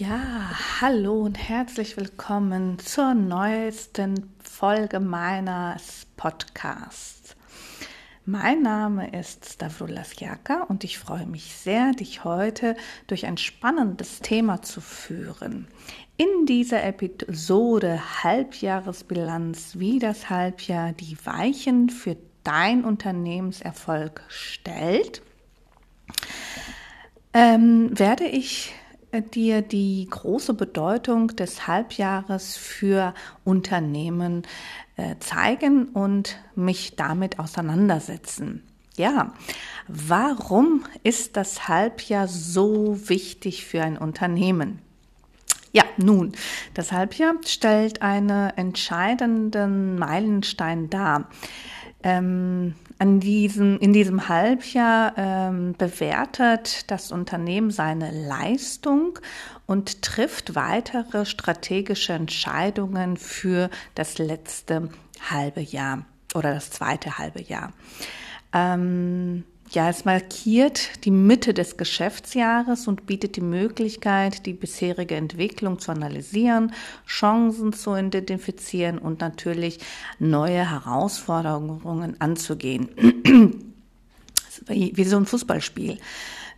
Ja, hallo und herzlich willkommen zur neuesten Folge meines Podcasts. Mein Name ist Stavroulas Jaka und ich freue mich sehr, dich heute durch ein spannendes Thema zu führen. In dieser Episode Halbjahresbilanz, wie das Halbjahr die Weichen für dein Unternehmenserfolg stellt, ähm, werde ich dir die große Bedeutung des Halbjahres für Unternehmen äh, zeigen und mich damit auseinandersetzen. Ja, warum ist das Halbjahr so wichtig für ein Unternehmen? Ja, nun, das Halbjahr stellt einen entscheidenden Meilenstein dar. Ähm, an diesem, in diesem Halbjahr ähm, bewertet das Unternehmen seine Leistung und trifft weitere strategische Entscheidungen für das letzte halbe Jahr oder das zweite halbe Jahr. Ähm, ja, es markiert die Mitte des Geschäftsjahres und bietet die Möglichkeit, die bisherige Entwicklung zu analysieren, Chancen zu identifizieren und natürlich neue Herausforderungen anzugehen. wie, wie so ein Fußballspiel.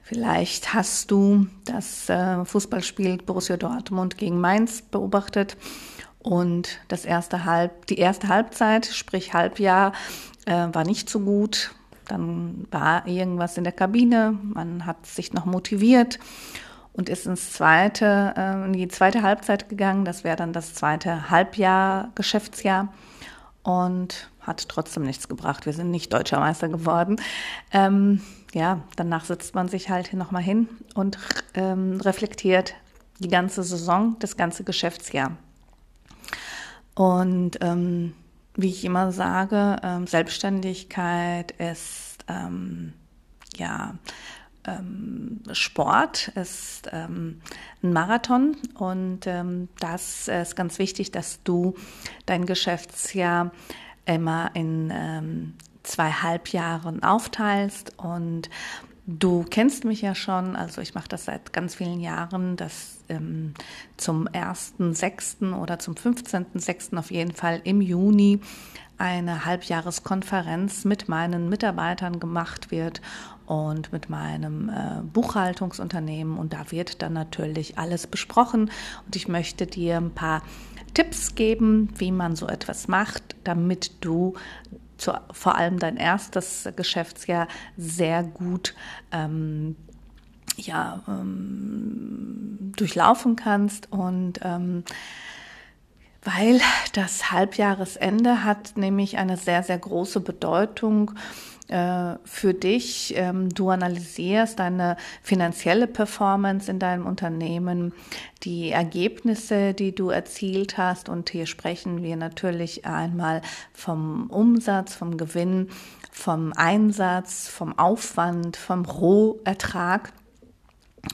Vielleicht hast du das äh, Fußballspiel Borussia Dortmund gegen Mainz beobachtet und das erste Halb, die erste Halbzeit, sprich Halbjahr, äh, war nicht so gut dann war irgendwas in der Kabine, man hat sich noch motiviert und ist ins zweite, äh, in die zweite Halbzeit gegangen. Das wäre dann das zweite Halbjahr, Geschäftsjahr und hat trotzdem nichts gebracht. Wir sind nicht deutscher Meister geworden. Ähm, ja, danach sitzt man sich halt nochmal hin und ähm, reflektiert die ganze Saison, das ganze Geschäftsjahr. Und ähm, wie ich immer sage, ähm, Selbstständigkeit ist ähm, ja ähm, Sport, ist ähm, ein Marathon und ähm, das ist ganz wichtig, dass du dein Geschäftsjahr immer in ähm, zwei Halbjahren aufteilst und Du kennst mich ja schon, also ich mache das seit ganz vielen Jahren, dass ähm, zum 1.6. oder zum 15.6. auf jeden Fall im Juni eine Halbjahreskonferenz mit meinen Mitarbeitern gemacht wird und mit meinem äh, Buchhaltungsunternehmen. Und da wird dann natürlich alles besprochen. Und ich möchte dir ein paar Tipps geben, wie man so etwas macht, damit du zu, vor allem dein erstes Geschäftsjahr sehr gut ähm, ja, ähm, durchlaufen kannst und ähm, weil das Halbjahresende hat nämlich eine sehr, sehr große Bedeutung äh, für dich. Ähm, du analysierst deine finanzielle Performance in deinem Unternehmen, die Ergebnisse, die du erzielt hast. Und hier sprechen wir natürlich einmal vom Umsatz, vom Gewinn, vom Einsatz, vom Aufwand, vom Rohertrag.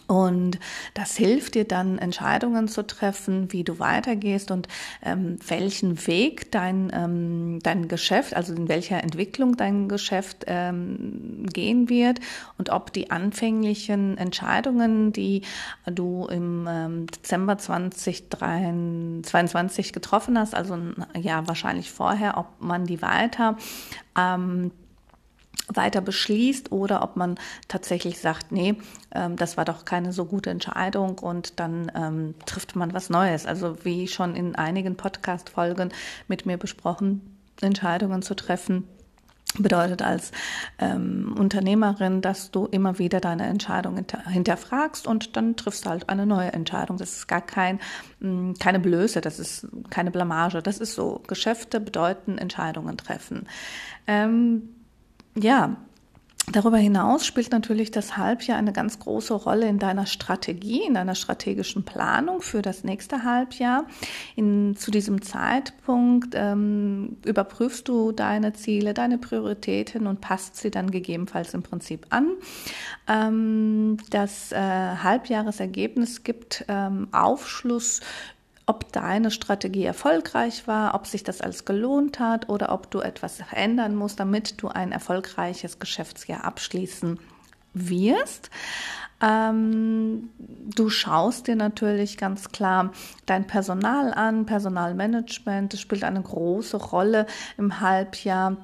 Und das hilft dir dann, Entscheidungen zu treffen, wie du weitergehst und ähm, welchen Weg dein, ähm, dein Geschäft, also in welcher Entwicklung dein Geschäft ähm, gehen wird und ob die anfänglichen Entscheidungen, die du im ähm, Dezember 2022 getroffen hast, also ja wahrscheinlich vorher, ob man die weiter ähm, weiter beschließt oder ob man tatsächlich sagt, nee, ähm, das war doch keine so gute Entscheidung und dann ähm, trifft man was Neues. Also wie schon in einigen Podcast-Folgen mit mir besprochen, Entscheidungen zu treffen, bedeutet als ähm, Unternehmerin, dass du immer wieder deine Entscheidung hinter, hinterfragst und dann triffst du halt eine neue Entscheidung. Das ist gar kein, mh, mm, keine Blöße, das ist keine Blamage. Das ist so. Geschäfte bedeuten Entscheidungen treffen. Ähm, ja, Darüber hinaus spielt natürlich das Halbjahr eine ganz große Rolle in deiner Strategie, in deiner strategischen Planung für das nächste Halbjahr. In, zu diesem Zeitpunkt ähm, überprüfst du deine Ziele, deine Prioritäten und passt sie dann gegebenenfalls im Prinzip an. Ähm, das äh, Halbjahresergebnis gibt ähm, Aufschluss ob deine Strategie erfolgreich war, ob sich das alles gelohnt hat oder ob du etwas verändern musst, damit du ein erfolgreiches Geschäftsjahr abschließen wirst. Ähm, du schaust dir natürlich ganz klar dein Personal an, Personalmanagement, das spielt eine große Rolle im Halbjahr.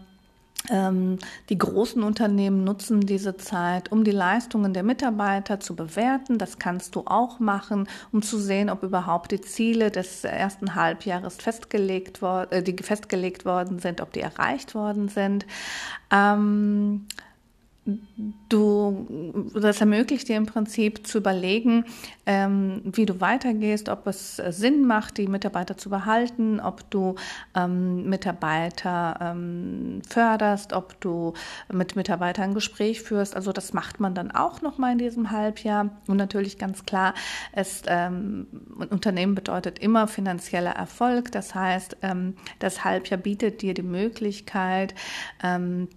Ähm, die großen Unternehmen nutzen diese Zeit, um die Leistungen der Mitarbeiter zu bewerten. Das kannst du auch machen, um zu sehen, ob überhaupt die Ziele des ersten Halbjahres festgelegt, worden, äh, die festgelegt worden sind, ob die erreicht worden sind. Ähm, du, das ermöglicht dir im Prinzip zu überlegen, ähm, wie du weitergehst, ob es Sinn macht, die Mitarbeiter zu behalten, ob du ähm, Mitarbeiter ähm, förderst, ob du mit Mitarbeitern ein Gespräch führst. Also das macht man dann auch noch mal in diesem Halbjahr. Und natürlich ganz klar, es, ähm, ein Unternehmen bedeutet immer finanzieller Erfolg. Das heißt, ähm, das Halbjahr bietet dir die Möglichkeit, ähm,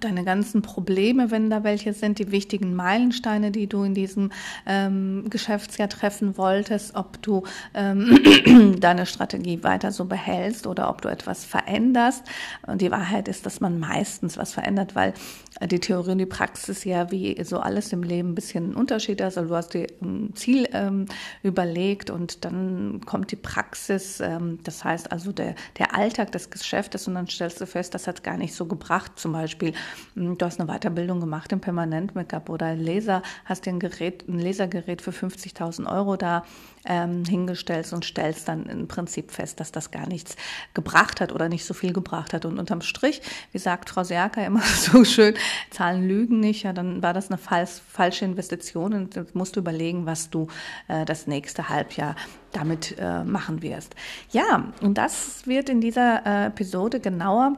deine ganzen Probleme, wenn da welche sind, die wichtigen Meilensteine, die du in diesem ähm, Geschäftsjahr treffen wolltest, ob du ähm, deine Strategie weiter so behältst oder ob du etwas veränderst. Und die Wahrheit ist, dass man meistens was verändert, weil die Theorie und die Praxis ja wie so alles im Leben ein bisschen ein Unterschied ist. Also du hast dir ein Ziel ähm, überlegt und dann kommt die Praxis, ähm, das heißt also der, der Alltag des Geschäftes und dann stellst du fest, das hat gar nicht so gebracht. Zum Beispiel, hm, du hast eine Weiterbildung gemacht im Permanent-Make-up oder ein Laser, hast dir ein Gerät, ein Lasergerät für 50.000 Euro da ähm, hingestellt und stellst dann im Prinzip fest, dass das gar nichts gebracht hat oder nicht so viel gebracht hat. Und unterm Strich, wie sagt Frau Serka immer so schön, Zahlen lügen nicht, ja, dann war das eine falsch, falsche Investition und musst du überlegen, was du äh, das nächste Halbjahr damit äh, machen wirst. Ja, und das wird in dieser äh, Episode genauer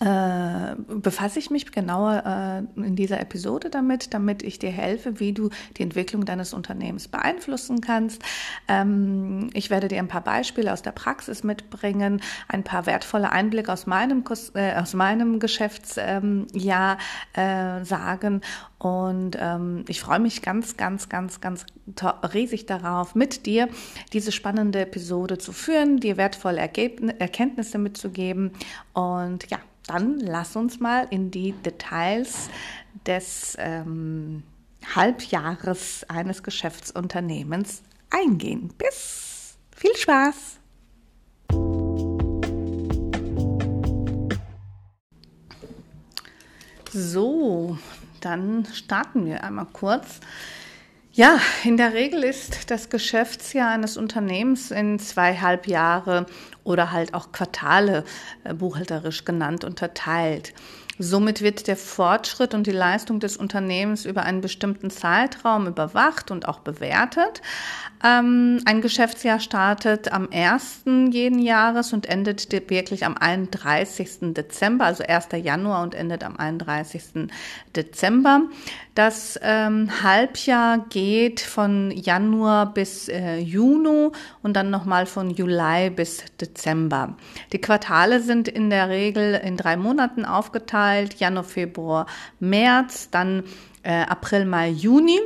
äh, befasse ich mich genauer äh, in dieser Episode damit, damit ich dir helfe, wie du die Entwicklung deines Unternehmens beeinflussen kannst. Ähm, ich werde dir ein paar Beispiele aus der Praxis mitbringen, ein paar wertvolle Einblicke aus meinem, äh, aus meinem Geschäftsjahr ähm, äh, sagen und ähm, ich freue mich ganz, ganz, ganz, ganz riesig darauf, mit dir diese spannende Episode zu führen, dir wertvolle Ergebn Erkenntnisse mitzugeben. Und ja, dann lass uns mal in die Details des ähm, Halbjahres eines Geschäftsunternehmens eingehen. Bis viel Spaß! So, dann starten wir einmal kurz. Ja, in der Regel ist das Geschäftsjahr eines Unternehmens in zwei Halbjahre oder halt auch Quartale äh, buchhalterisch genannt unterteilt. Somit wird der Fortschritt und die Leistung des Unternehmens über einen bestimmten Zeitraum überwacht und auch bewertet. Ähm, ein Geschäftsjahr startet am 1. jeden Jahres und endet wirklich am 31. Dezember, also 1. Januar und endet am 31. Dezember. Das ähm, Halbjahr geht von Januar bis äh, Juni und dann nochmal von Juli bis Dezember. Die Quartale sind in der Regel in drei Monaten aufgeteilt, Januar, Februar, März, dann äh, April, Mai, Juni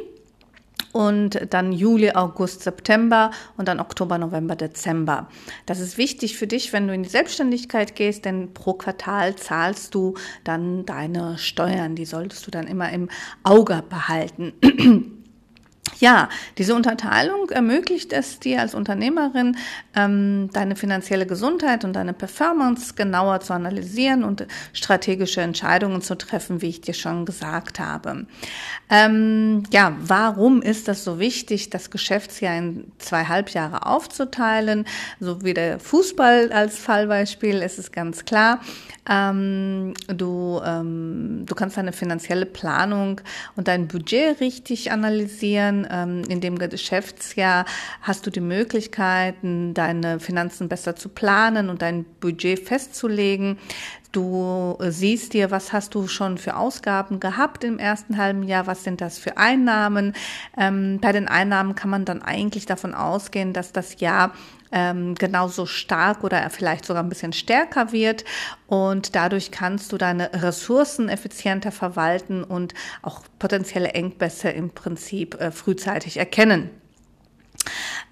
und dann Juli, August, September und dann Oktober, November, Dezember. Das ist wichtig für dich, wenn du in die Selbstständigkeit gehst, denn pro Quartal zahlst du dann deine Steuern. Die solltest du dann immer im Auge behalten. Ja, diese Unterteilung ermöglicht es dir als Unternehmerin, ähm, deine finanzielle Gesundheit und deine Performance genauer zu analysieren und strategische Entscheidungen zu treffen, wie ich dir schon gesagt habe. Ähm, ja, warum ist das so wichtig, das Geschäftsjahr in zwei Halbjahre aufzuteilen? So wie der Fußball als Fallbeispiel ist es ganz klar. Ähm, du, ähm, du kannst deine finanzielle Planung und dein Budget richtig analysieren. Ähm, in dem Geschäftsjahr hast du die Möglichkeiten, deine Finanzen besser zu planen und dein Budget festzulegen. Du siehst dir, was hast du schon für Ausgaben gehabt im ersten halben Jahr, was sind das für Einnahmen. Ähm, bei den Einnahmen kann man dann eigentlich davon ausgehen, dass das Jahr ähm, genauso stark oder vielleicht sogar ein bisschen stärker wird. Und dadurch kannst du deine Ressourcen effizienter verwalten und auch potenzielle Engpässe im Prinzip äh, frühzeitig erkennen.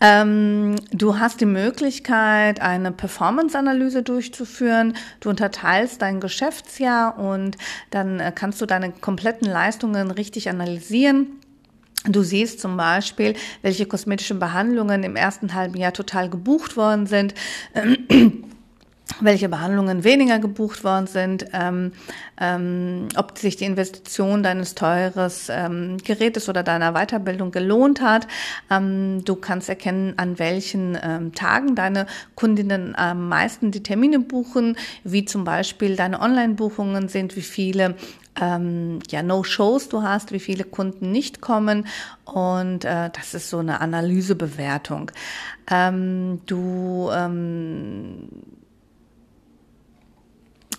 Ähm, du hast die Möglichkeit, eine Performance-Analyse durchzuführen. Du unterteilst dein Geschäftsjahr und dann äh, kannst du deine kompletten Leistungen richtig analysieren. Du siehst zum Beispiel, welche kosmetischen Behandlungen im ersten halben Jahr total gebucht worden sind welche Behandlungen weniger gebucht worden sind, ähm, ähm, ob sich die Investition deines teures ähm, Gerätes oder deiner Weiterbildung gelohnt hat. Ähm, du kannst erkennen, an welchen ähm, Tagen deine Kundinnen am meisten die Termine buchen, wie zum Beispiel deine Online-Buchungen sind, wie viele ähm, ja, No-Shows du hast, wie viele Kunden nicht kommen. Und äh, das ist so eine Analysebewertung. Ähm, du ähm,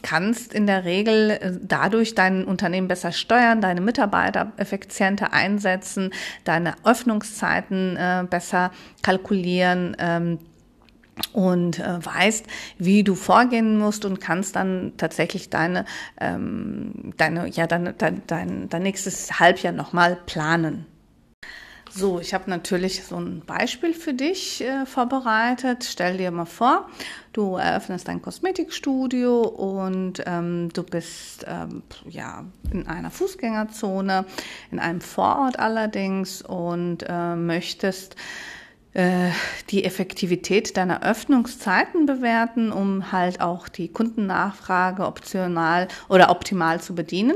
kannst in der Regel äh, dadurch dein Unternehmen besser steuern, deine Mitarbeiter effizienter einsetzen, deine Öffnungszeiten äh, besser kalkulieren. Ähm, und äh, weißt, wie du vorgehen musst und kannst dann tatsächlich deine, ähm, deine, ja, deine, dein, dein, dein nächstes Halbjahr nochmal planen. So, ich habe natürlich so ein Beispiel für dich äh, vorbereitet. Stell dir mal vor, du eröffnest ein Kosmetikstudio und ähm, du bist ähm, ja in einer Fußgängerzone, in einem Vorort allerdings und äh, möchtest äh, die Effektivität deiner Öffnungszeiten bewerten, um halt auch die Kundennachfrage optional oder optimal zu bedienen.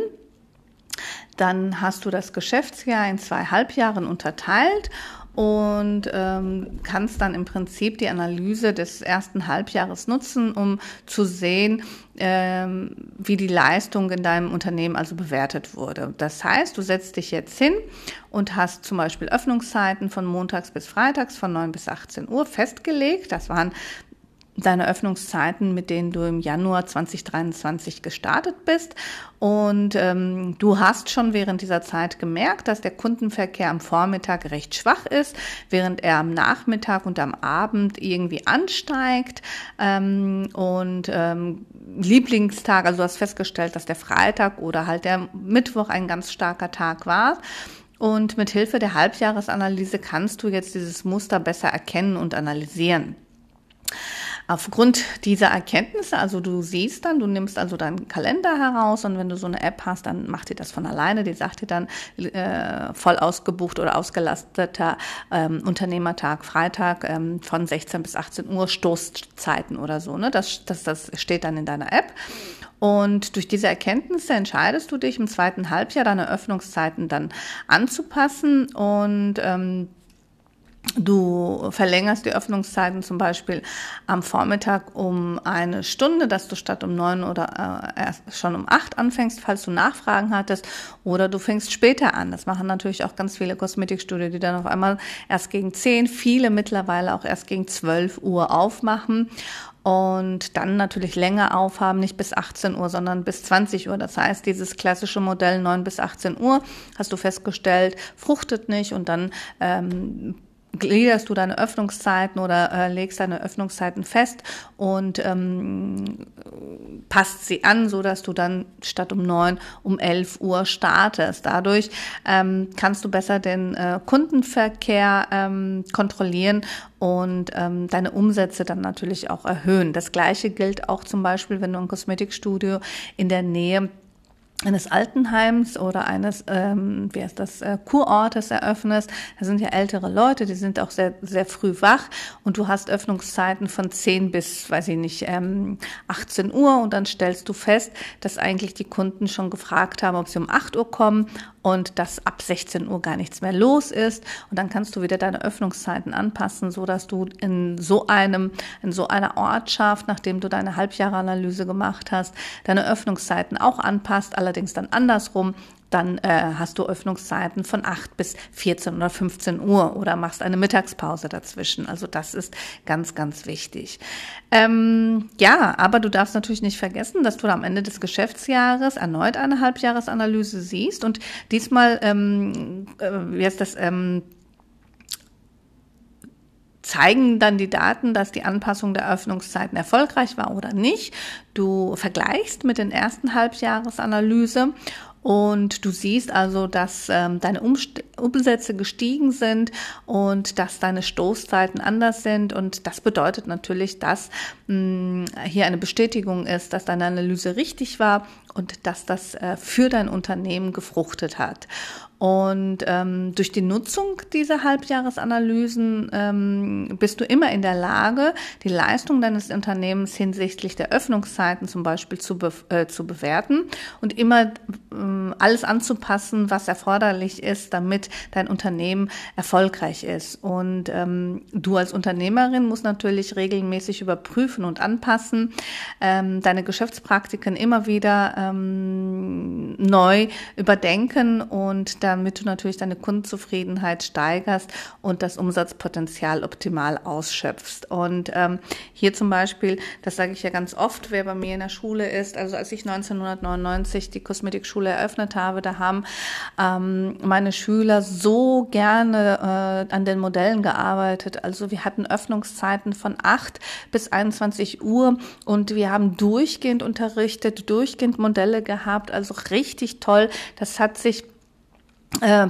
Dann hast du das Geschäftsjahr in zwei Halbjahren unterteilt und ähm, kannst dann im Prinzip die Analyse des ersten Halbjahres nutzen, um zu sehen, ähm, wie die Leistung in deinem Unternehmen also bewertet wurde. Das heißt, du setzt dich jetzt hin und hast zum Beispiel Öffnungszeiten von montags bis freitags von 9 bis 18 Uhr festgelegt. Das waren deine Öffnungszeiten, mit denen du im Januar 2023 gestartet bist. Und ähm, du hast schon während dieser Zeit gemerkt, dass der Kundenverkehr am Vormittag recht schwach ist, während er am Nachmittag und am Abend irgendwie ansteigt. Ähm, und ähm, Lieblingstag, also du hast festgestellt, dass der Freitag oder halt der Mittwoch ein ganz starker Tag war. Und mit Hilfe der Halbjahresanalyse kannst du jetzt dieses Muster besser erkennen und analysieren. Aufgrund dieser Erkenntnisse, also du siehst dann, du nimmst also deinen Kalender heraus und wenn du so eine App hast, dann macht dir das von alleine. Die sagt dir dann äh, voll ausgebucht oder ausgelasteter ähm, Unternehmertag, Freitag ähm, von 16 bis 18 Uhr Stoßzeiten oder so. Ne? Das, das, das steht dann in deiner App. Und durch diese Erkenntnisse entscheidest du dich im zweiten Halbjahr deine Öffnungszeiten dann anzupassen und ähm, Du verlängerst die Öffnungszeiten zum Beispiel am Vormittag um eine Stunde, dass du statt um neun oder äh, erst schon um acht anfängst, falls du Nachfragen hattest, oder du fängst später an. Das machen natürlich auch ganz viele Kosmetikstudien, die dann auf einmal erst gegen zehn, viele mittlerweile auch erst gegen zwölf Uhr aufmachen und dann natürlich länger aufhaben, nicht bis 18 Uhr, sondern bis 20 Uhr. Das heißt, dieses klassische Modell 9 bis 18 Uhr, hast du festgestellt, fruchtet nicht und dann ähm, gliederst du deine Öffnungszeiten oder äh, legst deine Öffnungszeiten fest und ähm, passt sie an, so dass du dann statt um neun um elf Uhr startest. Dadurch ähm, kannst du besser den äh, Kundenverkehr ähm, kontrollieren und ähm, deine Umsätze dann natürlich auch erhöhen. Das Gleiche gilt auch zum Beispiel, wenn du ein Kosmetikstudio in der Nähe eines Altenheims oder eines, ähm, wie heißt das, äh, Kurortes eröffnest. Da sind ja ältere Leute, die sind auch sehr, sehr früh wach. Und du hast Öffnungszeiten von 10 bis, weiß ich nicht, ähm, 18 Uhr. Und dann stellst du fest, dass eigentlich die Kunden schon gefragt haben, ob sie um 8 Uhr kommen und dass ab 16 Uhr gar nichts mehr los ist. Und dann kannst du wieder deine Öffnungszeiten anpassen, so dass du in so einem in so einer Ortschaft, nachdem du deine Halbjahreanalyse gemacht hast, deine Öffnungszeiten auch anpasst, allerdings dann andersrum, dann äh, hast du Öffnungszeiten von 8 bis 14 oder 15 Uhr oder machst eine Mittagspause dazwischen. Also das ist ganz, ganz wichtig. Ähm, ja, aber du darfst natürlich nicht vergessen, dass du am Ende des Geschäftsjahres erneut eine Halbjahresanalyse siehst und diesmal, ähm, äh, wie heißt das, ähm, zeigen dann die Daten, dass die Anpassung der Öffnungszeiten erfolgreich war oder nicht. Du vergleichst mit den ersten Halbjahresanalyse Und du siehst also, dass ähm, deine Umst Umsätze gestiegen sind und dass deine Stoßzeiten anders sind. Und das bedeutet natürlich, dass mh, hier eine Bestätigung ist, dass deine Analyse richtig war und dass das äh, für dein Unternehmen gefruchtet hat. Und ähm, durch die Nutzung dieser Halbjahresanalysen ähm, bist du immer in der Lage, die Leistung deines Unternehmens hinsichtlich der Öffnungszeiten zum Beispiel zu, be äh, zu bewerten und immer ähm, alles anzupassen, was erforderlich ist, damit dein Unternehmen erfolgreich ist. Und ähm, du als Unternehmerin musst natürlich regelmäßig überprüfen und anpassen, ähm, deine Geschäftspraktiken immer wieder ähm, neu überdenken und da damit du natürlich deine Kundenzufriedenheit steigerst und das Umsatzpotenzial optimal ausschöpfst. Und ähm, hier zum Beispiel, das sage ich ja ganz oft, wer bei mir in der Schule ist, also als ich 1999 die Kosmetikschule eröffnet habe, da haben ähm, meine Schüler so gerne äh, an den Modellen gearbeitet. Also wir hatten Öffnungszeiten von 8 bis 21 Uhr und wir haben durchgehend unterrichtet, durchgehend Modelle gehabt, also richtig toll. Das hat sich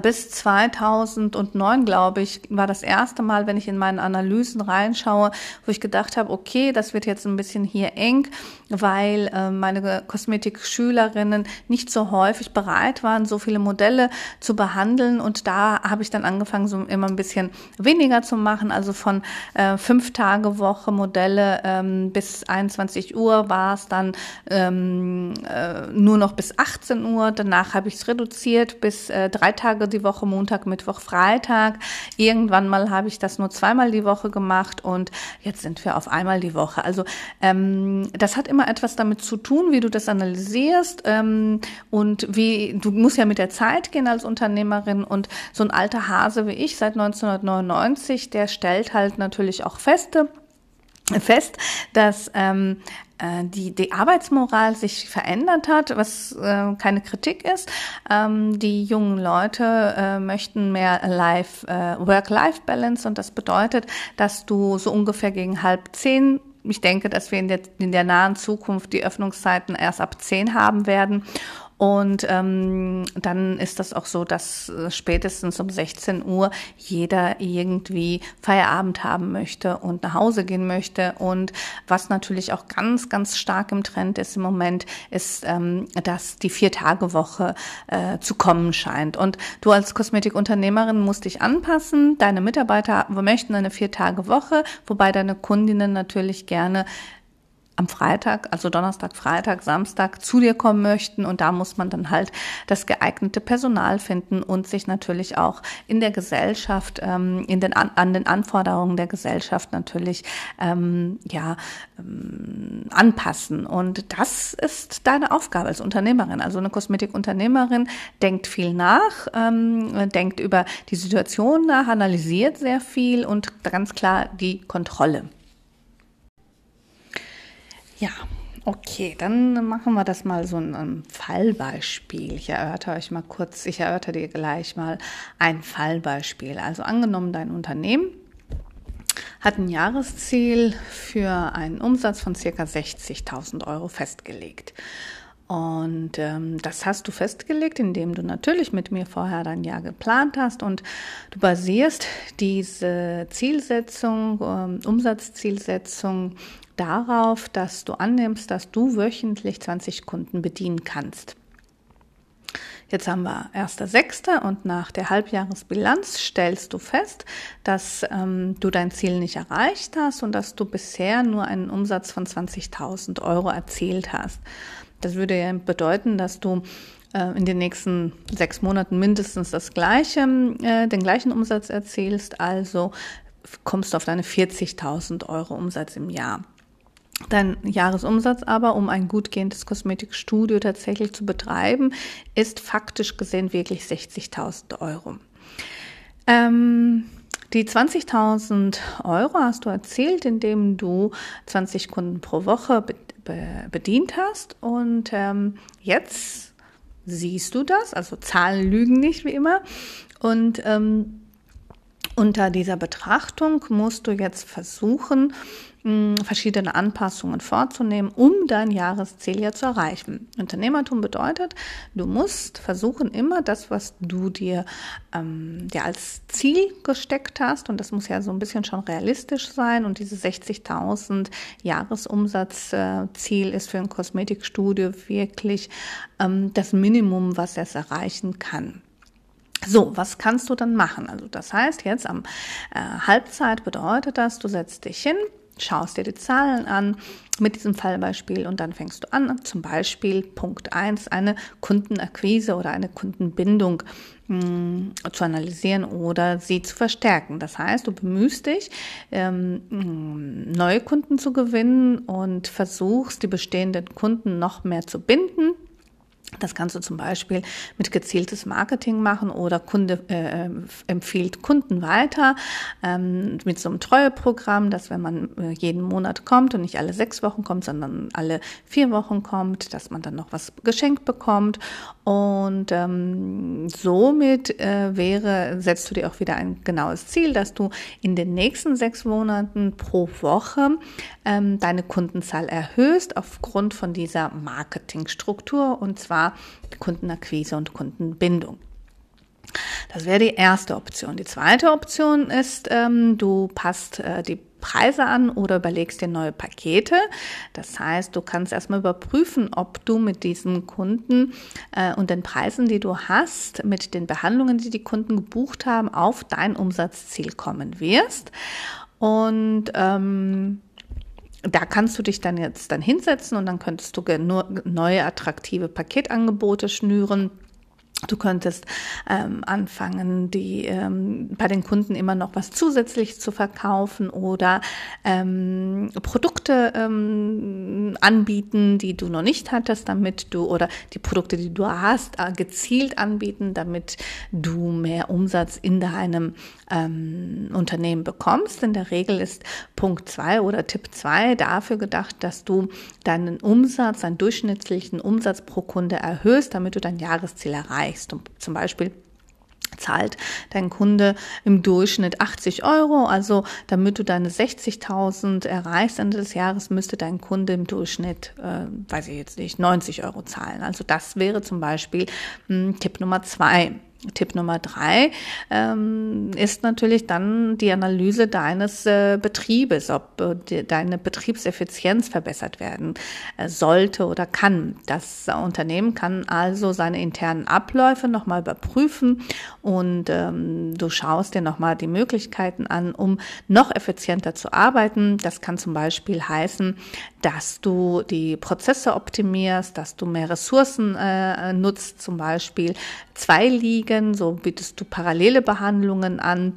bis 2009, glaube ich, war das erste Mal, wenn ich in meinen Analysen reinschaue, wo ich gedacht habe, okay, das wird jetzt ein bisschen hier eng, weil äh, meine Kosmetikschülerinnen nicht so häufig bereit waren, so viele Modelle zu behandeln. Und da habe ich dann angefangen, so immer ein bisschen weniger zu machen. Also von äh, fünf Tage Woche Modelle ähm, bis 21 Uhr war es dann ähm, äh, nur noch bis 18 Uhr. Danach habe ich es reduziert bis äh, drei Tage die Woche, Montag, Mittwoch, Freitag. Irgendwann mal habe ich das nur zweimal die Woche gemacht und jetzt sind wir auf einmal die Woche. Also ähm, das hat immer etwas damit zu tun, wie du das analysierst ähm, und wie du musst ja mit der Zeit gehen als Unternehmerin und so ein alter Hase wie ich seit 1999, der stellt halt natürlich auch feste fest, dass ähm, äh, die, die Arbeitsmoral sich verändert hat, was äh, keine Kritik ist. Ähm, die jungen Leute äh, möchten mehr äh, Work-Life-Balance und das bedeutet, dass du so ungefähr gegen halb zehn ich denke, dass wir in der, in der nahen Zukunft die Öffnungszeiten erst ab zehn haben werden und ähm, dann ist das auch so, dass äh, spätestens um 16 Uhr jeder irgendwie Feierabend haben möchte und nach Hause gehen möchte. Und was natürlich auch ganz, ganz stark im Trend ist im Moment, ist, ähm, dass die Vier-Tage-Woche äh, zu kommen scheint. Und du als Kosmetikunternehmerin musst dich anpassen. Deine Mitarbeiter möchten eine Vier-Tage-Woche, wobei deine Kundinnen natürlich gerne am Freitag, also Donnerstag, Freitag, Samstag zu dir kommen möchten. Und da muss man dann halt das geeignete Personal finden und sich natürlich auch in der Gesellschaft, ähm, in den, an, den Anforderungen der Gesellschaft natürlich ähm, ja, ähm, anpassen. Und das ist deine Aufgabe als Unternehmerin. Also eine Kosmetikunternehmerin denkt viel nach, ähm, denkt über die Situation nach, analysiert sehr viel und ganz klar die Kontrolle. Ja, okay, dann machen wir das mal so ein Fallbeispiel. Ich erörtere euch mal kurz, ich erörtere dir gleich mal ein Fallbeispiel. Also angenommen, dein Unternehmen hat ein Jahresziel für einen Umsatz von circa 60.000 Euro festgelegt. Und ähm, das hast du festgelegt, indem du natürlich mit mir vorher dein Jahr geplant hast und du basierst diese Zielsetzung, ähm, Umsatzzielsetzung darauf, dass du annimmst, dass du wöchentlich 20 Kunden bedienen kannst. Jetzt haben wir 1.6. und nach der Halbjahresbilanz stellst du fest, dass ähm, du dein Ziel nicht erreicht hast und dass du bisher nur einen Umsatz von 20.000 Euro erzielt hast. Das würde ja bedeuten, dass du äh, in den nächsten sechs Monaten mindestens das gleiche, äh, den gleichen Umsatz erzielst, also kommst du auf deine 40.000 Euro Umsatz im Jahr. Dein Jahresumsatz aber, um ein gut gehendes Kosmetikstudio tatsächlich zu betreiben, ist faktisch gesehen wirklich 60.000 Euro. Ähm, die 20.000 Euro hast du erzielt, indem du 20 Kunden pro Woche be be bedient hast. Und ähm, jetzt siehst du das, also Zahlen lügen nicht wie immer. Und ähm, unter dieser Betrachtung musst du jetzt versuchen, verschiedene Anpassungen vorzunehmen, um dein Jahresziel ja zu erreichen. Unternehmertum bedeutet, du musst versuchen, immer das, was du dir, ähm, dir als Ziel gesteckt hast, und das muss ja so ein bisschen schon realistisch sein, und diese 60.000 Jahresumsatzziel ist für ein Kosmetikstudio wirklich ähm, das Minimum, was es erreichen kann. So, was kannst du dann machen? Also das heißt, jetzt am äh, Halbzeit bedeutet das, du setzt dich hin, schaust dir die Zahlen an mit diesem Fallbeispiel und dann fängst du an, zum Beispiel Punkt eins eine Kundenakquise oder eine Kundenbindung mh, hm, zu analysieren oder sie zu verstärken. Das heißt, du bemühst dich, ähm, hm, neue Kunden zu gewinnen und versuchst, die bestehenden Kunden noch mehr zu binden das kannst du zum Beispiel mit gezieltes Marketing machen oder Kunde äh, empfiehlt Kunden weiter ähm, mit so einem Treueprogramm, dass wenn man äh, jeden Monat kommt und nicht alle sechs Wochen kommt, sondern alle vier Wochen kommt, dass man dann noch was geschenkt bekommt. Und ähm, somit äh, wäre, setzt du dir auch wieder ein genaues Ziel, dass du in den nächsten sechs Monaten pro Woche ähm, deine Kundenzahl erhöhst aufgrund von dieser Marketingstruktur und zwar Kundenakquise und Kundenbindung. Das wäre die erste Option. Die zweite Option ist, ähm, du passt äh, die Preise an oder überlegst dir neue Pakete. Das heißt, du kannst erstmal überprüfen, ob du mit diesen Kunden äh, und den Preisen, die du hast, mit den Behandlungen, die die Kunden gebucht haben, auf dein Umsatzziel kommen wirst. Und ähm, da kannst du dich dann jetzt dann hinsetzen und dann könntest du neue attraktive Paketangebote schnüren Du könntest ähm, anfangen, die ähm, bei den Kunden immer noch was zusätzlich zu verkaufen oder ähm, Produkte ähm, anbieten, die du noch nicht hattest, damit du oder die Produkte, die du hast, äh, gezielt anbieten, damit du mehr Umsatz in deinem ähm, Unternehmen bekommst. In der Regel ist Punkt zwei oder Tipp zwei dafür gedacht, dass du deinen Umsatz, deinen durchschnittlichen Umsatz pro Kunde erhöhst, damit du dein Jahresziel erreichst. Und zum Beispiel zahlt dein Kunde im Durchschnitt 80 Euro. Also damit du deine 60.000 erreichst Ende des Jahres, müsste dein Kunde im Durchschnitt, äh, weiß ich jetzt nicht, 90 Euro zahlen. Also das wäre zum Beispiel mh, hm, Tipp Nummer zwei. Tipp Nummer drei ähm, ist natürlich dann die Analyse deines äh, Betriebes, ob äh, die, deine Betriebseffizienz verbessert werden äh, sollte oder kann. Das Unternehmen kann also seine internen Abläufe nochmal überprüfen und ähm, du schaust dir nochmal die Möglichkeiten an, um noch effizienter zu arbeiten. Das kann zum Beispiel heißen, dass du die Prozesse optimierst, dass du mehr Ressourcen äh, nutzt, zum Beispiel zwei Ligen, so bietest du parallele Behandlungen an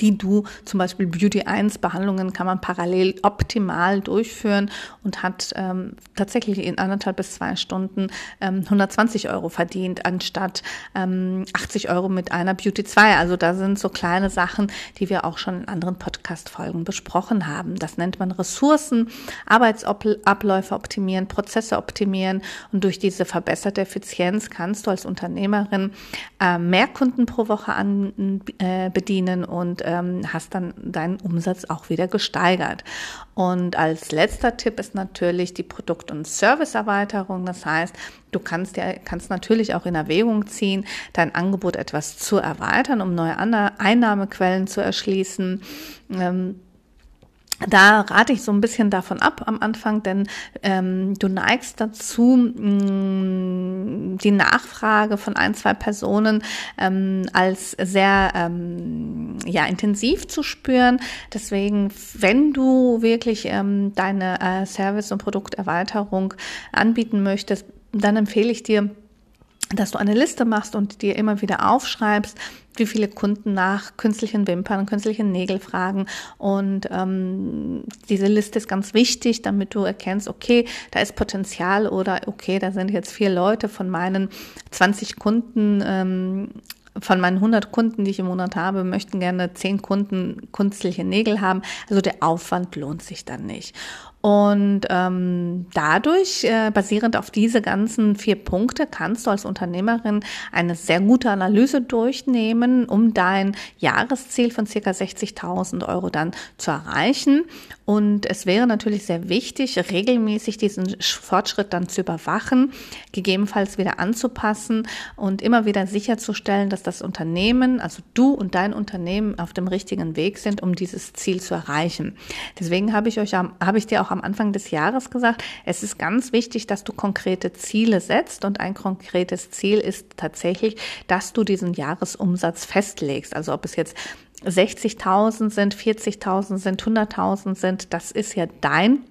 die du zum Beispiel Beauty 1 Behandlungen kann man parallel optimal durchführen und hat ähm, tatsächlich in anderthalb bis zwei Stunden ähm, 120 Euro verdient anstatt ähm, 80 Euro mit einer Beauty 2. Also da sind so kleine Sachen, die wir auch schon in anderen Podcast-Folgen besprochen haben. Das nennt man Ressourcen, Arbeitsabläufe optimieren, Prozesse optimieren und durch diese verbesserte Effizienz kannst du als Unternehmerin äh, mehr Kunden pro Woche an, äh, bedienen und und ähm, hast dann deinen Umsatz auch wieder gesteigert. Und als letzter Tipp ist natürlich die Produkt- und Serviceerweiterung. Das heißt, du kannst ja, kannst natürlich auch in Erwägung ziehen, dein Angebot etwas zu erweitern, um neue Einnahmequellen zu erschließen. Ähm, da rate ich so ein bisschen davon ab am Anfang, denn ähm, du neigst dazu, mh, die Nachfrage von ein, zwei Personen ähm, als sehr ähm, ja, intensiv zu spüren. Deswegen, wenn du wirklich ähm, deine äh, Service- und Produkterweiterung anbieten möchtest, dann empfehle ich dir, dass du eine Liste machst und dir immer wieder aufschreibst, wie viele Kunden nach künstlichen Wimpern, künstlichen Nägel fragen. Und ähm, diese Liste ist ganz wichtig, damit du erkennst, okay, da ist Potenzial oder okay, da sind jetzt vier Leute von meinen 20 Kunden. Ähm, von meinen 100 Kunden, die ich im Monat habe, möchten gerne 10 Kunden künstliche Nägel haben. Also der Aufwand lohnt sich dann nicht. Und ähm, dadurch, äh, basierend auf diese ganzen vier Punkte, kannst du als Unternehmerin eine sehr gute Analyse durchnehmen, um dein Jahresziel von circa 60.000 Euro dann zu erreichen. Und es wäre natürlich sehr wichtig, regelmäßig diesen Fortschritt dann zu überwachen, gegebenenfalls wieder anzupassen und immer wieder sicherzustellen, dass das Unternehmen, also du und dein Unternehmen auf dem richtigen Weg sind, um dieses Ziel zu erreichen. Deswegen habe ich euch, habe ich dir auch am Anfang des Jahres gesagt, es ist ganz wichtig, dass du konkrete Ziele setzt. Und ein konkretes Ziel ist tatsächlich, dass du diesen Jahresumsatz festlegst. Also ob es jetzt 60.000 sind, 40.000 sind, 100.000 sind, das ist ja dein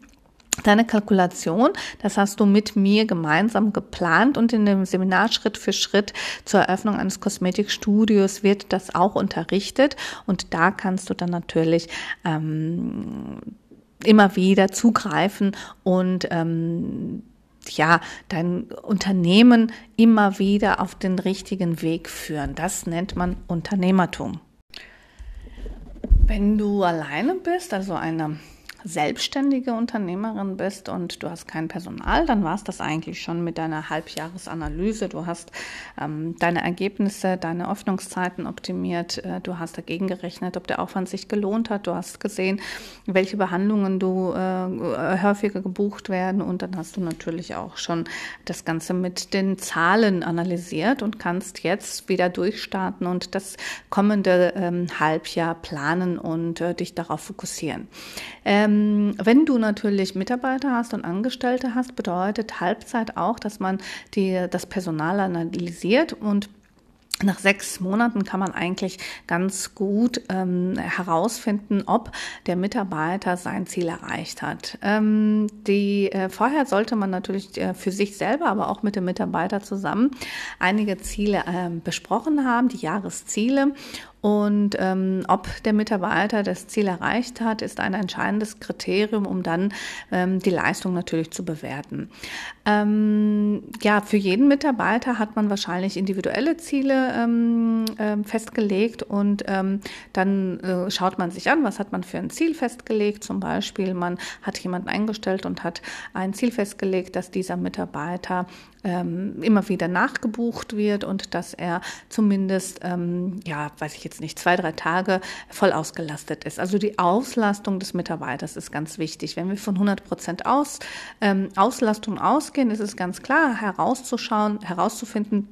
Deine Kalkulation, das hast du mit mir gemeinsam geplant. Und in dem Seminar Schritt für Schritt zur Eröffnung eines Kosmetikstudios wird das auch unterrichtet. Und da kannst du dann natürlich ähm, immer wieder zugreifen und ähm, ja, dein Unternehmen immer wieder auf den richtigen Weg führen. Das nennt man Unternehmertum. Wenn du alleine bist, also eine selbstständige Unternehmerin bist und du hast kein Personal, dann war es das eigentlich schon mit deiner Halbjahresanalyse. Du hast ähm, deine Ergebnisse, deine Öffnungszeiten optimiert, äh, du hast dagegen gerechnet, ob der Aufwand sich gelohnt hat, du hast gesehen, welche Behandlungen du äh, häufiger gebucht werden und dann hast du natürlich auch schon das Ganze mit den Zahlen analysiert und kannst jetzt wieder durchstarten und das kommende ähm, Halbjahr planen und äh, dich darauf fokussieren. Ähm, ähm, wenn du natürlich Mitarbeiter hast und Angestellte hast, bedeutet Halbzeit auch, dass man die, das Personal analysiert und nach sechs Monaten kann man eigentlich ganz gut ähm, herausfinden, ob der Mitarbeiter sein Ziel erreicht hat. Ähm, die, äh, vorher sollte man natürlich äh, für sich selber, aber auch mit dem Mitarbeiter zusammen einige Ziele äh, besprochen haben, die Jahresziele. Und ähm, ob der Mitarbeiter das Ziel erreicht hat, ist ein entscheidendes Kriterium, um dann ähm, die Leistung natürlich zu bewerten. Ähm, ja, für jeden Mitarbeiter hat man wahrscheinlich individuelle Ziele ähm, äh, festgelegt und ähm, dann äh, schaut man sich an, was hat man für ein Ziel festgelegt. Zum Beispiel, man hat jemanden eingestellt und hat ein Ziel festgelegt, dass dieser Mitarbeiter ähm, immer wieder nachgebucht wird und dass er zumindest, ähm, ja, weiß ich jetzt nicht, zwei, drei Tage voll ausgelastet ist. Also die Auslastung des Mitarbeiters ist ganz wichtig. Wenn wir von 100 Prozent aus, ähm, Auslastung ausgehen, ist es ganz klar herauszuschauen, herauszufinden,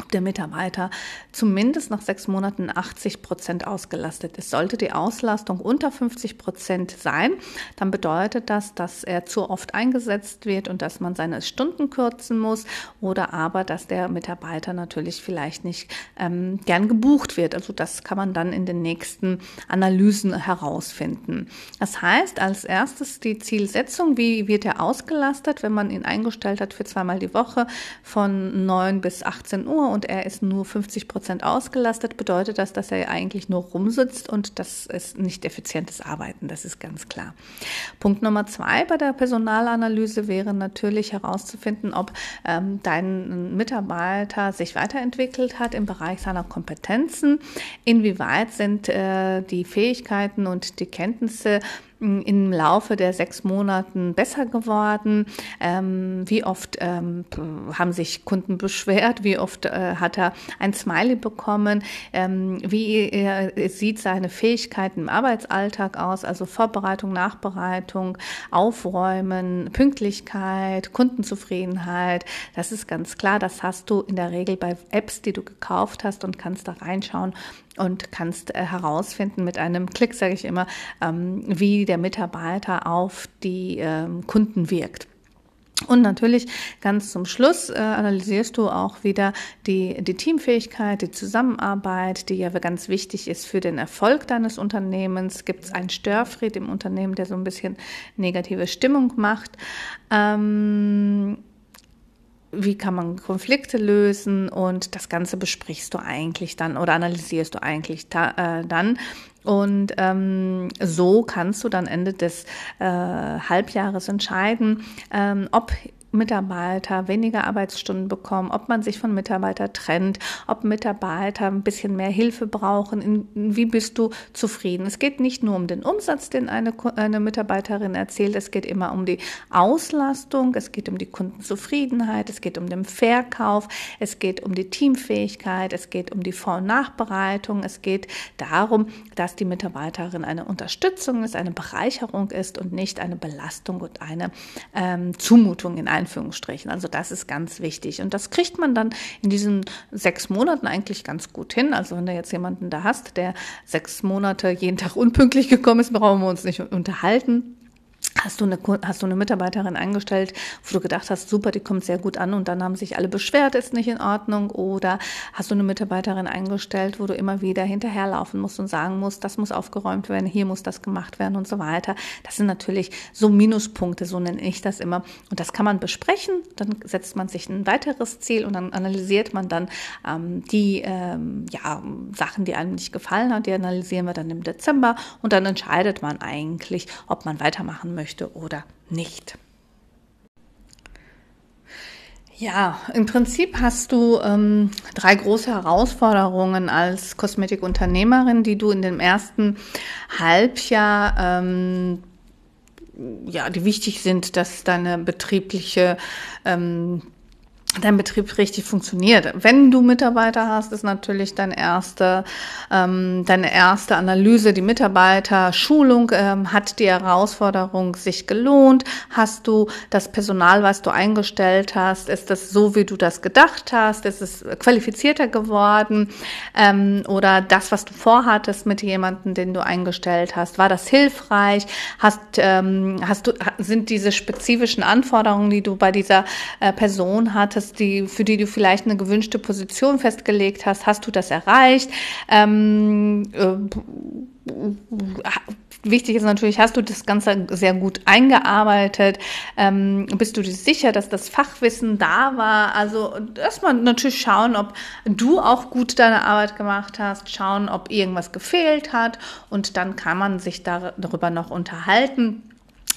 ob der Mitarbeiter zumindest nach sechs Monaten 80 Prozent ausgelastet ist. Sollte die Auslastung unter 50 Prozent sein, dann bedeutet das, dass er zu oft eingesetzt wird und dass man seine Stunden kürzen muss oder aber, dass der Mitarbeiter natürlich vielleicht nicht ähm, gern gebucht wird. Also das kann man dann in den nächsten Analysen herausfinden. Das heißt, als erstes die Zielsetzung, wie wird er ausgelastet, wenn man ihn eingestellt hat für zweimal die Woche von 9 bis 18 Uhr und er ist nur 50 Prozent ausgelastet, bedeutet das, dass er eigentlich nur rumsitzt und das ist nicht effizientes Arbeiten. Das ist ganz klar. Punkt Nummer zwei bei der Personalanalyse wäre natürlich herauszufinden, ob ähm, dein Mitarbeiter sich weiterentwickelt hat im Bereich seiner Kompetenzen. Inwieweit sind äh, die Fähigkeiten und die Kenntnisse im Laufe der sechs Monaten besser geworden? Ähm, wie oft ähm, haben sich Kunden beschwert? Wie oft äh, hat er ein Smiley bekommen? Ähm, wie äh, sieht seine Fähigkeiten im Arbeitsalltag aus? Also Vorbereitung, Nachbereitung, Aufräumen, Pünktlichkeit, Kundenzufriedenheit. Das ist ganz klar. Das hast du in der Regel bei Apps, die du gekauft hast und kannst da reinschauen und kannst äh, herausfinden mit einem Klick, sage ich immer, ähm, wie der Mitarbeiter auf die ähm, Kunden wirkt. Und natürlich ganz zum Schluss äh, analysierst du auch wieder die, die Teamfähigkeit, die Zusammenarbeit, die ja ganz wichtig ist für den Erfolg deines Unternehmens. Gibt es einen Störfried im Unternehmen, der so ein bisschen negative Stimmung macht? Ähm, wie kann man Konflikte lösen und das Ganze besprichst du eigentlich dann oder analysierst du eigentlich da, äh, dann. Und ähm, so kannst du dann Ende des äh, Halbjahres entscheiden, ähm, ob Mitarbeiter weniger Arbeitsstunden bekommen, ob man sich von Mitarbeitern trennt, ob Mitarbeiter ein bisschen mehr Hilfe brauchen, wie bist du zufrieden. Es geht nicht nur um den Umsatz, den eine, eine Mitarbeiterin erzählt, es geht immer um die Auslastung, es geht um die Kundenzufriedenheit, es geht um den Verkauf, es geht um die Teamfähigkeit, es geht um die Vor- und Nachbereitung, es geht darum, dass die Mitarbeiterin eine Unterstützung ist, eine Bereicherung ist und nicht eine Belastung und eine ähm, Zumutung in Einführungsstrichen. Also das ist ganz wichtig. Und das kriegt man dann in diesen sechs Monaten eigentlich ganz gut hin. Also wenn du jetzt jemanden da hast, der sechs Monate jeden Tag unpünktlich gekommen ist, brauchen wir uns nicht unterhalten. Hast du, eine, hast du eine Mitarbeiterin eingestellt, wo du gedacht hast, super, die kommt sehr gut an und dann haben sich alle beschwert, ist nicht in Ordnung? Oder hast du eine Mitarbeiterin eingestellt, wo du immer wieder hinterherlaufen musst und sagen musst, das muss aufgeräumt werden, hier muss das gemacht werden und so weiter? Das sind natürlich so Minuspunkte, so nenne ich das immer. Und das kann man besprechen, dann setzt man sich ein weiteres Ziel und dann analysiert man dann ähm, die ähm, ja, Sachen, die einem nicht gefallen hat, die analysieren wir dann im Dezember und dann entscheidet man eigentlich, ob man weitermachen möchte möchte oder nicht. Ja, im Prinzip hast du ähm, drei große Herausforderungen als Kosmetikunternehmerin, die du in dem ersten Halbjahr ähm, ja, die wichtig sind, dass deine betriebliche ähm, dein Betrieb richtig funktioniert. Wenn du Mitarbeiter hast, ist natürlich dein erste, ähm, deine erste Analyse, die Mitarbeiterschulung, ähm, hat die Herausforderung sich gelohnt? Hast du das Personal, was du eingestellt hast, ist das so, wie du das gedacht hast? Ist es qualifizierter geworden? Ähm, oder das, was du vorhattest mit jemandem, den du eingestellt hast, war das hilfreich? Hast, ähm, hast du, sind diese spezifischen Anforderungen, die du bei dieser äh, Person hattest, hattest, die, für die du vielleicht eine gewünschte Position festgelegt hast, hast du das erreicht? Ähm, äh, Wichtig ist natürlich, hast du das Ganze sehr gut eingearbeitet? Ähm, bist du dir sicher, dass das Fachwissen da war? Also erstmal natürlich schauen, ob du auch gut deine Arbeit gemacht hast, schauen, ob irgendwas gefehlt hat und dann kann man sich darüber noch unterhalten.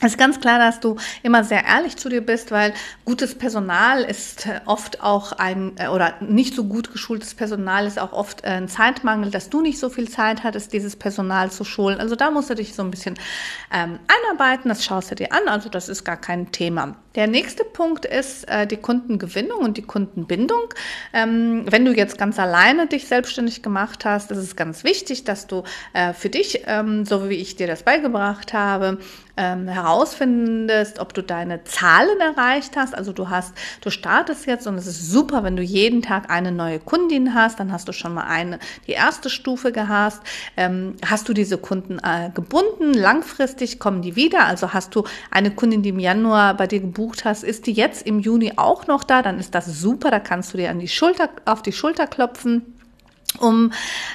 Es ist ganz klar, dass du immer sehr ehrlich zu dir bist, weil gutes Personal ist oft auch ein, äh, oder nicht so gut geschultes Personal ist auch oft ein Zeitmangel, dass du nicht so viel Zeit hattest, dieses Personal zu schulen. Also da musst du dich so ein bisschen ähm, einarbeiten, das schaust du dir an, also das ist gar kein Thema. Der nächste Punkt ist äh, die Kundengewinnung und die Kundenbindung. Ähm, wenn du jetzt ganz alleine dich selbstständig gemacht hast, ist es ganz wichtig, dass du äh, für dich, ähm, so wie ich dir das beigebracht habe, ähm, herausfindest, ob du deine Zahlen erreicht hast. Also du hast, du startest jetzt und es ist super, wenn du jeden Tag eine neue Kundin hast, dann hast du schon mal eine, die erste Stufe gehast. Ähm, hast du diese Kunden äh, gebunden? Langfristig kommen die wieder. Also hast du eine Kundin, die im Januar bei dir gebucht hast, ist die jetzt im Juni auch noch da? Dann ist das super. Da kannst du dir an die Schulter, auf die Schulter klopfen. Um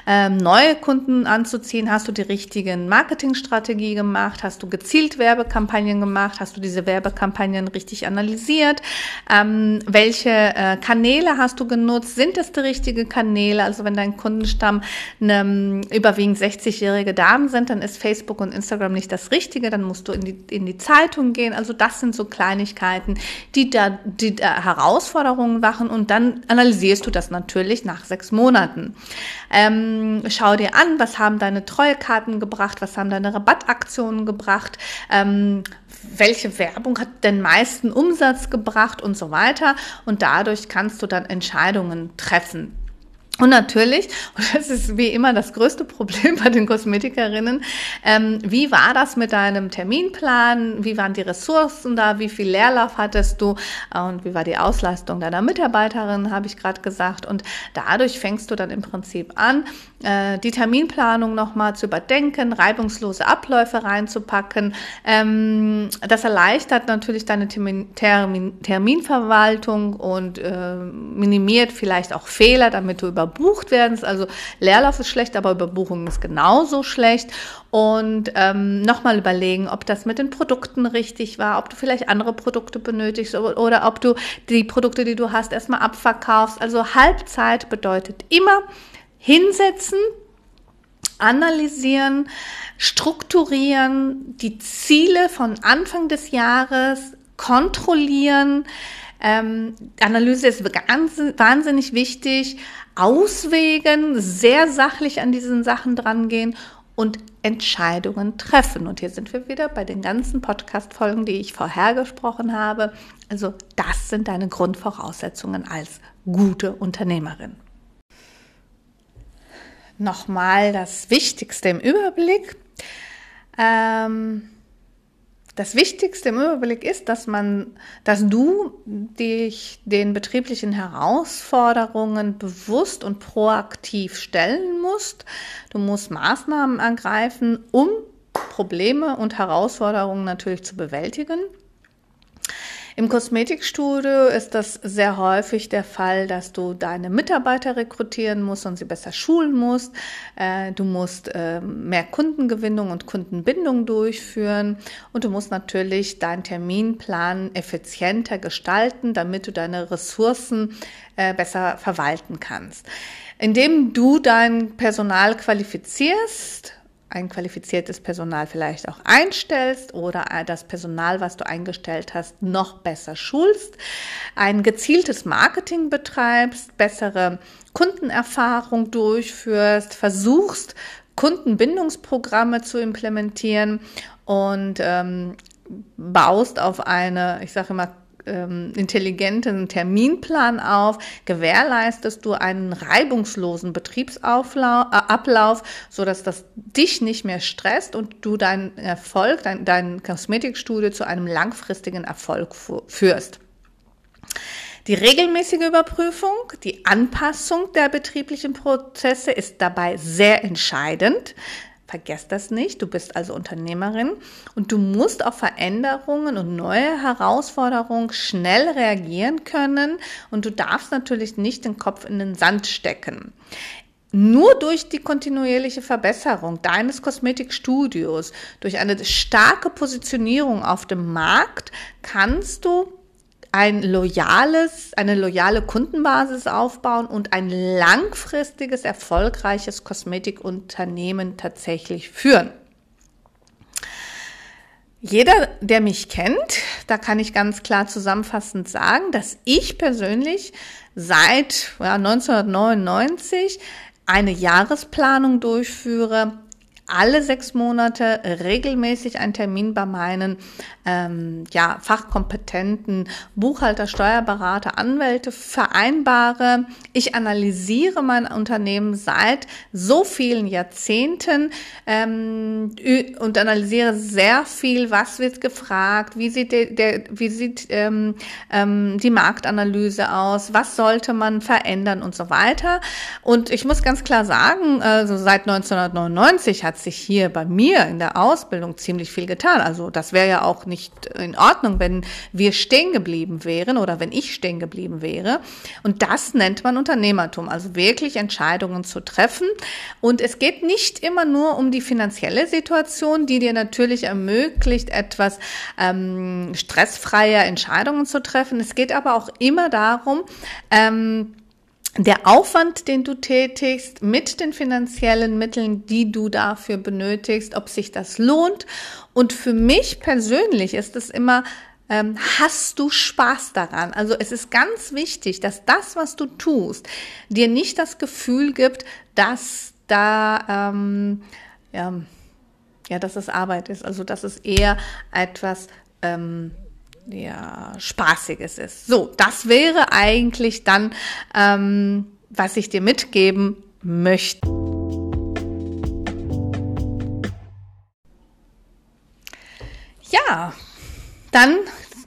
ähm, neue Kunden anzuziehen, hast du die richtigen Marketingstrategie gemacht, hast du gezielt Werbekampagnen gemacht, hast du diese Werbekampagnen richtig analysiert, ähm, welche äh, Kanäle hast du genutzt, sind es die richtigen Kanäle? Also wenn dein Kundenstamm ne, überwiegend 60-jährige Damen sind, dann ist Facebook und Instagram nicht das Richtige, dann musst du in die, in die Zeitung gehen. Also das sind so Kleinigkeiten, die da, die da Herausforderungen machen und dann analysierst du das natürlich nach sechs Monaten. Ähm, schau dir an, was haben deine Treuekarten gebracht, was haben deine Rabattaktionen gebracht, ähm, welche Werbung hat den meisten Umsatz gebracht und so weiter. Und dadurch kannst du dann Entscheidungen treffen. Und natürlich, und das ist wie immer das größte Problem bei den Kosmetikerinnen, ähm, wie war das mit deinem Terminplan? Wie waren die Ressourcen da? Wie viel Leerlauf hattest du? Und wie war die Auslastung deiner Mitarbeiterin, habe ich gerade gesagt. Und dadurch fängst du dann im Prinzip an, äh, die Terminplanung nochmal zu überdenken, reibungslose Abläufe reinzupacken. Ähm, das erleichtert natürlich deine Termin, Termin, Terminverwaltung und äh, minimiert vielleicht auch Fehler, damit du über überbucht werden. Also Leerlauf ist schlecht, aber Überbuchung ist genauso schlecht. Und ähm, nochmal überlegen, ob das mit den Produkten richtig war, ob du vielleicht andere Produkte benötigst oder, oder ob du die Produkte, die du hast, erstmal abverkaufst. Also Halbzeit bedeutet immer hinsetzen, analysieren, strukturieren, die Ziele von Anfang des Jahres kontrollieren. Ähm, Analyse ist wahnsinnig wichtig. Auswägen, sehr sachlich an diesen Sachen drangehen und Entscheidungen treffen. Und hier sind wir wieder bei den ganzen Podcast-Folgen, die ich vorher gesprochen habe. Also das sind deine Grundvoraussetzungen als gute Unternehmerin. Nochmal das Wichtigste im Überblick. Ähm, das Wichtigste im Überblick ist, dass man, dass du dich den betrieblichen Herausforderungen bewusst und proaktiv stellen musst. Du musst Maßnahmen ergreifen, um Probleme und Herausforderungen natürlich zu bewältigen. Im Kosmetikstudio ist das sehr häufig der Fall, dass du deine Mitarbeiter rekrutieren musst und sie besser schulen musst. Äh, du musst ähm, mehr Kundengewinnung und Kundenbindung durchführen und du musst natürlich deinen Terminplan effizienter gestalten, damit du deine Ressourcen äh, besser verwalten kannst. Indem du dein Personal qualifizierst, ein qualifiziertes Personal vielleicht auch einstellst oder das Personal, was du eingestellt hast, noch besser schulst, ein gezieltes Marketing betreibst, bessere Kundenerfahrung durchführst, versuchst, Kundenbindungsprogramme zu implementieren und ähm, baust auf eine, ich sage immer, ähm, intelligenten Terminplan auf, gewährleistest du einen reibungslosen Betriebsablauf, äh, so dass das dich nicht mehr stresst und du deinen Erfolg, dein, dein Kosmetikstudio zu einem langfristigen Erfolg führst. Die regelmäßige Überprüfung, die Anpassung der betrieblichen Prozesse ist dabei sehr entscheidend. Vergesst das nicht. Du bist also Unternehmerin und du musst auf Veränderungen und neue Herausforderungen schnell reagieren können und du darfst natürlich nicht den Kopf in den Sand stecken. Nur durch die kontinuierliche Verbesserung deines Kosmetikstudios, durch eine starke Positionierung auf dem Markt, kannst du ein loyales, eine loyale Kundenbasis aufbauen und ein langfristiges, erfolgreiches Kosmetikunternehmen tatsächlich führen. Jeder, der mich kennt, da kann ich ganz klar zusammenfassend sagen, dass ich persönlich seit ja, 1999 eine Jahresplanung durchführe, alle sechs Monate regelmäßig einen Termin bei meinen ähm, ja, fachkompetenten Buchhalter, Steuerberater, Anwälte vereinbare. Ich analysiere mein Unternehmen seit so vielen Jahrzehnten ähm, und analysiere sehr viel, was wird gefragt, wie sieht, der, der, wie sieht ähm, ähm, die Marktanalyse aus, was sollte man verändern und so weiter. Und ich muss ganz klar sagen, also seit 1999 hat sich hier bei mir in der Ausbildung ziemlich viel getan. Also das wäre ja auch nicht in Ordnung, wenn wir stehen geblieben wären oder wenn ich stehen geblieben wäre. Und das nennt man Unternehmertum, also wirklich Entscheidungen zu treffen. Und es geht nicht immer nur um die finanzielle Situation, die dir natürlich ermöglicht, etwas ähm, stressfreier Entscheidungen zu treffen. Es geht aber auch immer darum, ähm, der Aufwand, den du tätigst, mit den finanziellen Mitteln, die du dafür benötigst, ob sich das lohnt. Und für mich persönlich ist es immer, ähm, hast du Spaß daran? Also es ist ganz wichtig, dass das, was du tust, dir nicht das Gefühl gibt, dass da, ähm, ja, ja, dass es Arbeit ist. Also dass es eher etwas ähm, ja, Spaßiges ist. So, das wäre eigentlich dann, ähm, was ich dir mitgeben möchte. Ja, dann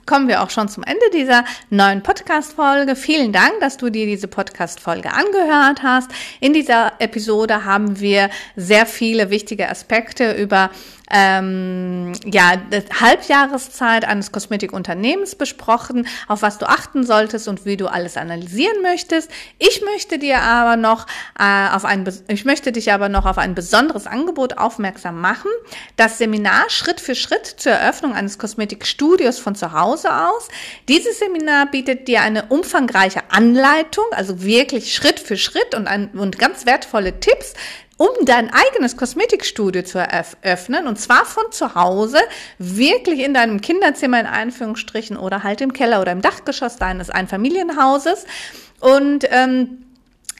kommen wir auch schon zum Ende dieser neuen Podcast-Folge. Vielen Dank, dass du dir diese Podcast-Folge angehört hast. In dieser Episode haben wir sehr viele wichtige Aspekte über ähm, ja, Halbjahreszeit eines Kosmetikunternehmens besprochen, auf was du achten solltest und wie du alles analysieren möchtest. Ich möchte dir aber noch äh, auf ein, ich möchte dich aber noch auf ein besonderes Angebot aufmerksam machen. Das Seminar Schritt für Schritt zur Eröffnung eines Kosmetikstudios von zu Hause aus. Dieses Seminar bietet dir eine umfangreiche Anleitung, also wirklich Schritt für Schritt und, ein, und ganz wertvolle Tipps, um dein eigenes Kosmetikstudio zu eröffnen und zwar von zu Hause, wirklich in deinem Kinderzimmer in Anführungsstrichen oder halt im Keller oder im Dachgeschoss deines Einfamilienhauses. Und ähm,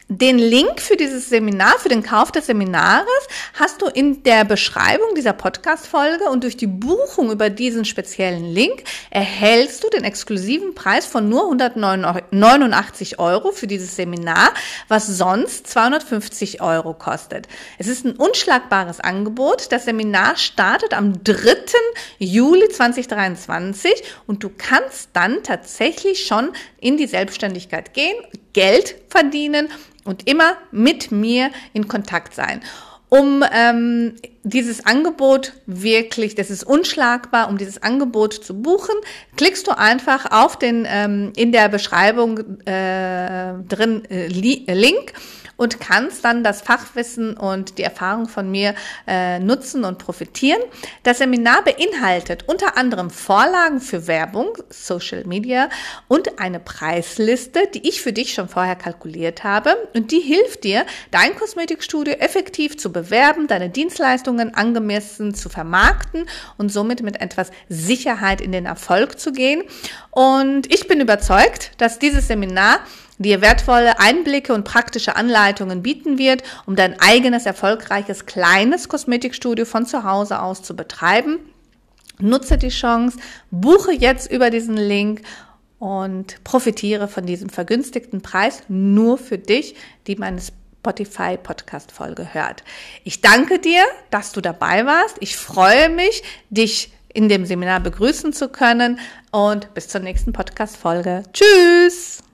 den Link für dieses Seminar, für den Kauf des Seminares hast du in der Beschreibung dieser Podcast-Folge und durch die Buchung über diesen speziellen Link erhältst du den exklusiven Preis von nur 189 Euro für dieses Seminar, was sonst 250 Euro kostet. Es ist ein unschlagbares Angebot. Das Seminar startet am 3. Juli 2023 und du kannst dann tatsächlich schon in die Selbstständigkeit gehen, Geld verdienen und immer mit mir in Kontakt sein. Um ähm, dieses Angebot wirklich, das ist unschlagbar, um dieses Angebot zu buchen, klickst du einfach auf den ähm, in der Beschreibung äh, drin äh, Link und kannst dann das Fachwissen und die Erfahrung von mir äh, nutzen und profitieren. Das Seminar beinhaltet unter anderem Vorlagen für Werbung, Social Media und eine Preisliste, die ich für dich schon vorher kalkuliert habe und die hilft dir, dein Kosmetikstudio effektiv zu bewerben, deine Dienstleistungen angemessen zu vermarkten und somit mit etwas Sicherheit in den Erfolg zu gehen. Und ich bin überzeugt, dass dieses Seminar dir wertvolle Einblicke und praktische Anleitungen bieten wird, um dein eigenes erfolgreiches kleines Kosmetikstudio von zu Hause aus zu betreiben. Nutze die Chance, buche jetzt über diesen Link und profitiere von diesem vergünstigten Preis nur für dich, die meine Spotify Podcast Folge hört. Ich danke dir, dass du dabei warst. Ich freue mich, dich in dem Seminar begrüßen zu können und bis zur nächsten Podcast Folge. Tschüss!